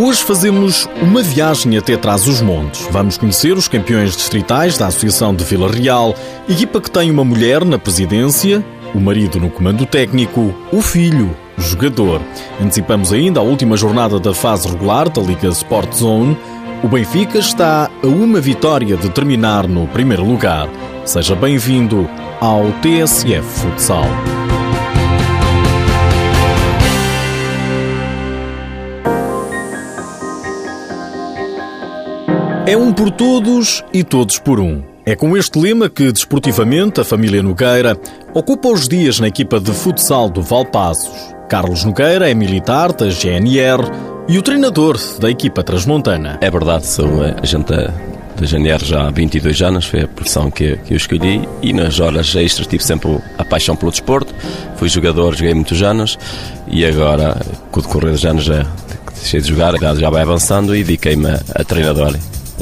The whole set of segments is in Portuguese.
Hoje fazemos uma viagem até trás os montes. Vamos conhecer os campeões distritais da Associação de Vila Real, equipa que tem uma mulher na presidência, o marido no comando técnico, o filho, jogador. Antecipamos ainda a última jornada da fase regular da Liga Sport Zone. O Benfica está a uma vitória de terminar no primeiro lugar. Seja bem-vindo ao TSF Futsal. É um por todos e todos por um. É com este lema que, desportivamente, a família Nogueira ocupa os dias na equipa de futsal do Valpassos. Carlos Nogueira é militar da GNR e o treinador da equipa transmontana. É verdade, sou a gente da GNR já há 22 anos, foi a profissão que, que eu escolhi e nas horas extras tive sempre a paixão pelo desporto. Fui jogador, joguei muitos anos e agora, com o decorrer dos anos, já deixei de jogar, já vai avançando e dediquei-me a, a treinador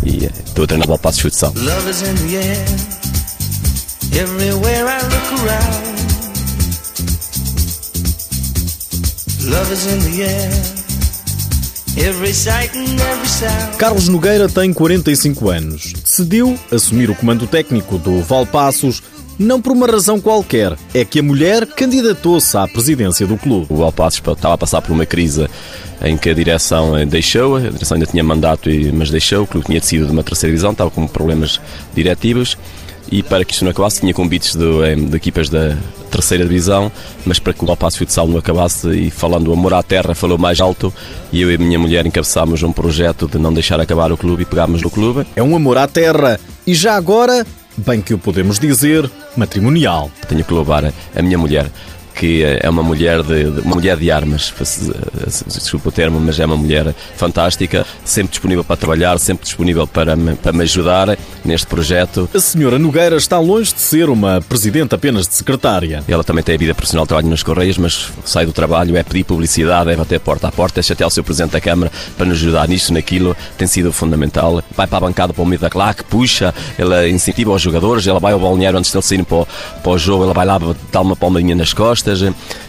e estou a treinar Valpassos Futsal. Love is in the air, everywhere I look around. Love is in the air. Carlos Nogueira tem 45 anos. Decidiu assumir o comando técnico do Valpassos não por uma razão qualquer, é que a mulher candidatou-se à presidência do clube. O Valpassos estava a passar por uma crise em que a direção eh, deixou, a direção ainda tinha mandato, mas deixou, o clube tinha decidido de uma terceira divisão, estava com problemas diretivos e para que isto não acabasse tinha convites de, de equipas da terceira divisão, mas para que o Valpasso Futsal não acabasse e falando o amor à terra falou mais alto e eu e a minha mulher encabeçámos um projeto de não deixar acabar o clube e pegámos no clube. É um amor à terra e já agora, bem que o podemos dizer, matrimonial. Tenho que louvar a minha mulher que é uma mulher de, uma mulher de armas, desculpa o termo, mas é uma mulher fantástica, sempre disponível para trabalhar, sempre disponível para me, para me ajudar neste projeto. A senhora Nogueira está longe de ser uma presidente apenas de secretária. Ela também tem a vida profissional, trabalho nas Correias, mas sai do trabalho, é pedir publicidade, é bater porta a porta, é chatear o seu presidente da Câmara para nos ajudar nisto, naquilo, tem sido fundamental. Vai para a bancada para o meio da claque, puxa, ela incentiva os jogadores, ela vai ao balneário antes de eles saírem para o, para o jogo, ela vai lá dar uma palmadinha nas costas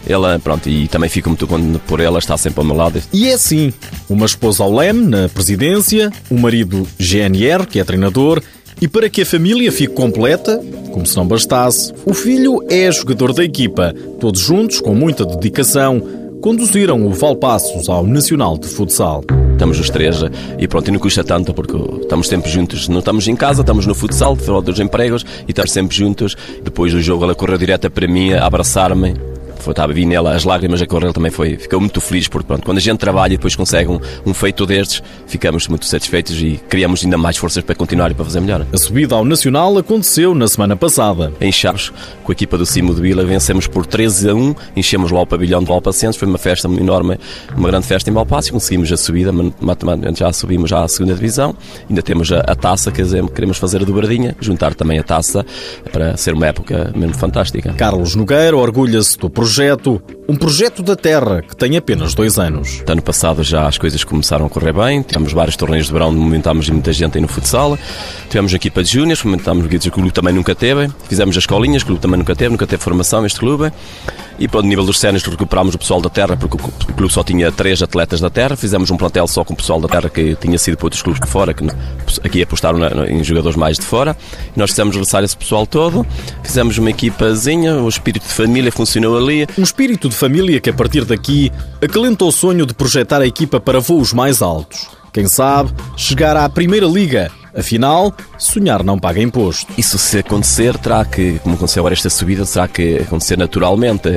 Ela, pronto, e também fico muito contente por ela, está sempre ao meu lado. E é assim: uma esposa ao leme na presidência, um marido GNR, que é treinador, e para que a família fique completa, como se não bastasse, o filho é jogador da equipa. Todos juntos, com muita dedicação, conduziram o Valpassos ao Nacional de Futsal. Estamos os três e pronto, e não custa tanto porque estamos sempre juntos. Não estamos em casa, estamos no futsal, fora dos empregos e estamos sempre juntos. Depois do jogo ela correu direta para mim, abraçar-me foi, estava a vir nela as lágrimas a correr, ele também foi, ficou muito feliz, porque pronto, quando a gente trabalha e depois consegue um, um feito destes, ficamos muito satisfeitos e criamos ainda mais forças para continuar e para fazer melhor. A subida ao Nacional aconteceu na semana passada. Em Chaves, com a equipa do Cimo de Vila, vencemos por 13 a 1, enchemos lá o pavilhão de Valpacenses, foi uma festa enorme, uma grande festa em Valpace, conseguimos a subida, matematicamente já subimos já à segunda divisão, ainda temos a, a taça, quer dizer, queremos fazer a dobradinha, juntar também a taça para ser uma época mesmo fantástica. Carlos Nogueira orgulha-se do projeto projeto, um projeto da Terra que tem apenas dois anos. Ano passado já as coisas começaram a correr bem, tivemos vários torneios de verão, movimentámos muita gente aí no futsal, tivemos uma equipa de júniores, movimentámos guias que o clube também nunca teve, fizemos as escolinhas, que o clube também nunca teve, nunca teve formação este clube. E para o nível dos sénios recuperámos o pessoal da Terra, porque o clube só tinha três atletas da Terra, fizemos um plantel só com o pessoal da Terra que tinha sido para outros clubes de fora, que aqui apostaram em jogadores mais de fora. E nós fizemos regressar esse pessoal todo, fizemos uma equipazinha, o espírito de família funcionou ali. Um espírito de família que a partir daqui acalenta o sonho de projetar a equipa para voos mais altos. Quem sabe, chegar à Primeira Liga Afinal, sonhar não paga imposto. Isso se acontecer, terá que, como aconteceu agora esta subida, terá que acontecer naturalmente.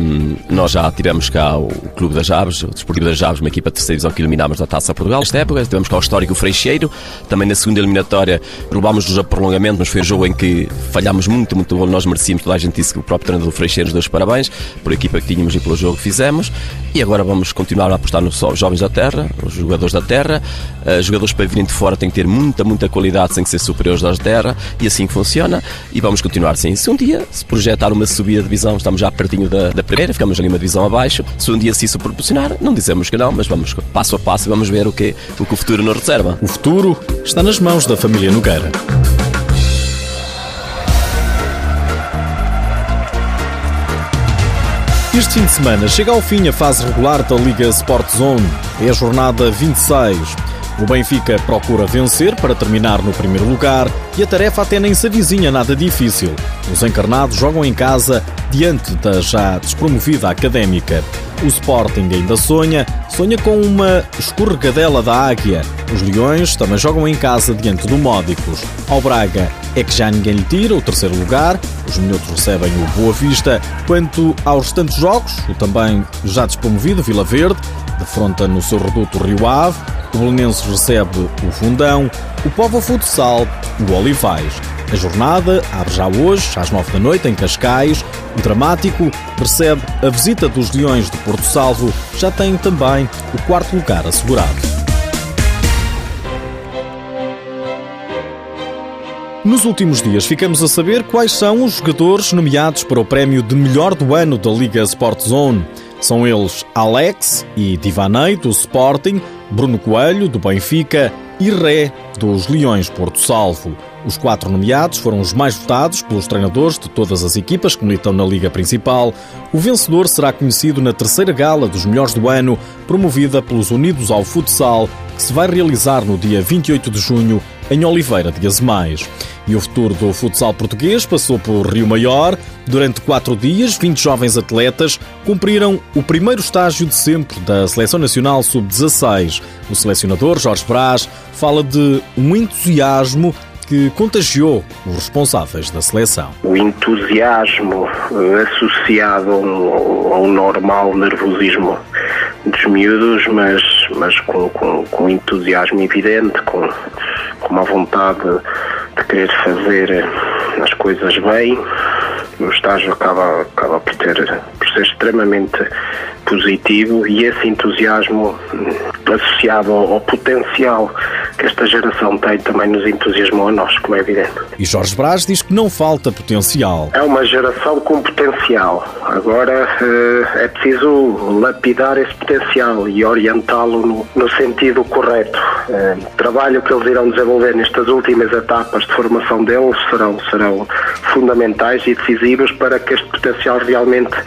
Um, nós já tivemos cá o Clube das Aves, o Desportivo das Aves, uma equipa de terceira divisão que eliminámos da Taça Portugal. Nesta época, tivemos cá o histórico Freixeiro. Também na segunda eliminatória levámos-nos a prolongamento, mas foi um jogo em que falhámos muito, muito bom. Nós merecíamos, toda a gente disse que o próprio treinador do Freixeiro nos deu os parabéns por a equipa que tínhamos e pelo jogo que fizemos. E agora vamos continuar a apostar nos jovens da terra, os jogadores da terra. Uh, jogadores para virem de fora têm que ter muita, muita qualidade sem que ser superiores aos da terra e assim funciona e vamos continuar assim. Se um dia se projetar uma subida de divisão, estamos já pertinho da, da primeira, ficamos ali uma divisão abaixo, se um dia se isso proporcionar, não dizemos que não, mas vamos passo a passo e vamos ver o que, o que o futuro nos reserva. O futuro está nas mãos da família Nogueira. Este fim de semana chega ao fim a fase regular da Liga Sport Zone. É a jornada 26. O Benfica procura vencer para terminar no primeiro lugar e a tarefa até nem se avizinha nada difícil. Os encarnados jogam em casa diante da já despromovida académica. O Sporting ainda sonha, sonha com uma escorregadela da águia. Os Leões também jogam em casa diante do Módicos. Ao Braga é que já ninguém lhe tira o terceiro lugar, os minutos recebem o Boa Vista. Quanto aos restantes jogos, o também já despromovido Vila Verde defronta no seu reduto Rio Ave, o Belenenses recebe o Fundão, o Povo Futsal, o Olivais. A jornada abre já hoje, às nove da noite, em Cascais. O Dramático recebe a visita dos Leões de Porto Salvo. Já tem também o quarto lugar assegurado. Nos últimos dias ficamos a saber quais são os jogadores nomeados para o prémio de melhor do ano da Liga Sport Zone. São eles Alex e Divanei, do Sporting, Bruno Coelho, do Benfica e Ré, dos Leões Porto Salvo. Os quatro nomeados foram os mais votados pelos treinadores de todas as equipas que militam na Liga Principal. O vencedor será conhecido na terceira gala dos melhores do ano, promovida pelos Unidos ao Futsal, que se vai realizar no dia 28 de junho em Oliveira de Azemais. E o futuro do futsal português passou por Rio Maior. Durante quatro dias, 20 jovens atletas cumpriram o primeiro estágio de sempre da Seleção Nacional Sub-16. O selecionador Jorge Brás fala de um entusiasmo que contagiou os responsáveis da seleção. O entusiasmo eh, associado a um, normal nervosismo dos miúdos, mas, mas com, com, com entusiasmo evidente, com, com uma vontade de querer fazer as coisas bem. O estágio acaba, acaba por, ter, por ser extremamente positivo e esse entusiasmo hum, associado ao, ao potencial que esta geração tem também nos entusiasmou a nós, como é evidente. E Jorge Brás diz que não falta potencial. É uma geração com potencial. Agora eh, é preciso lapidar esse potencial e orientá-lo no, no, sentido correto. Eh, o trabalho que eles irão desenvolver nestas últimas etapas de formação deles serão, serão fundamentais e decisivos para que este potencial realmente eh,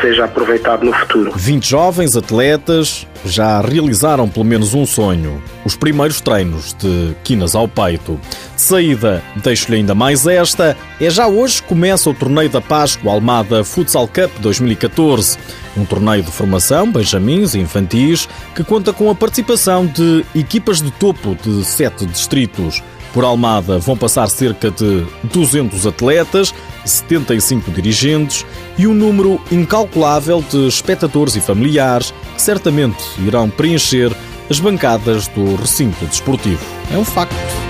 seja aproveitado no futuro. 20 jovens atletas já realizaram pelo menos um sonho: os primeiros treinos de quinas ao peito. De saída, deixo-lhe ainda mais esta: é já hoje que começa o torneio da Páscoa Almada Futsal Cup 2014. Um torneio de formação, benjamins e infantis, que conta com a participação de equipas de topo de sete distritos. Por Almada vão passar cerca de 200 atletas, 75 dirigentes e um número incalculável de espectadores e familiares que certamente irão preencher as bancadas do recinto desportivo. É um facto.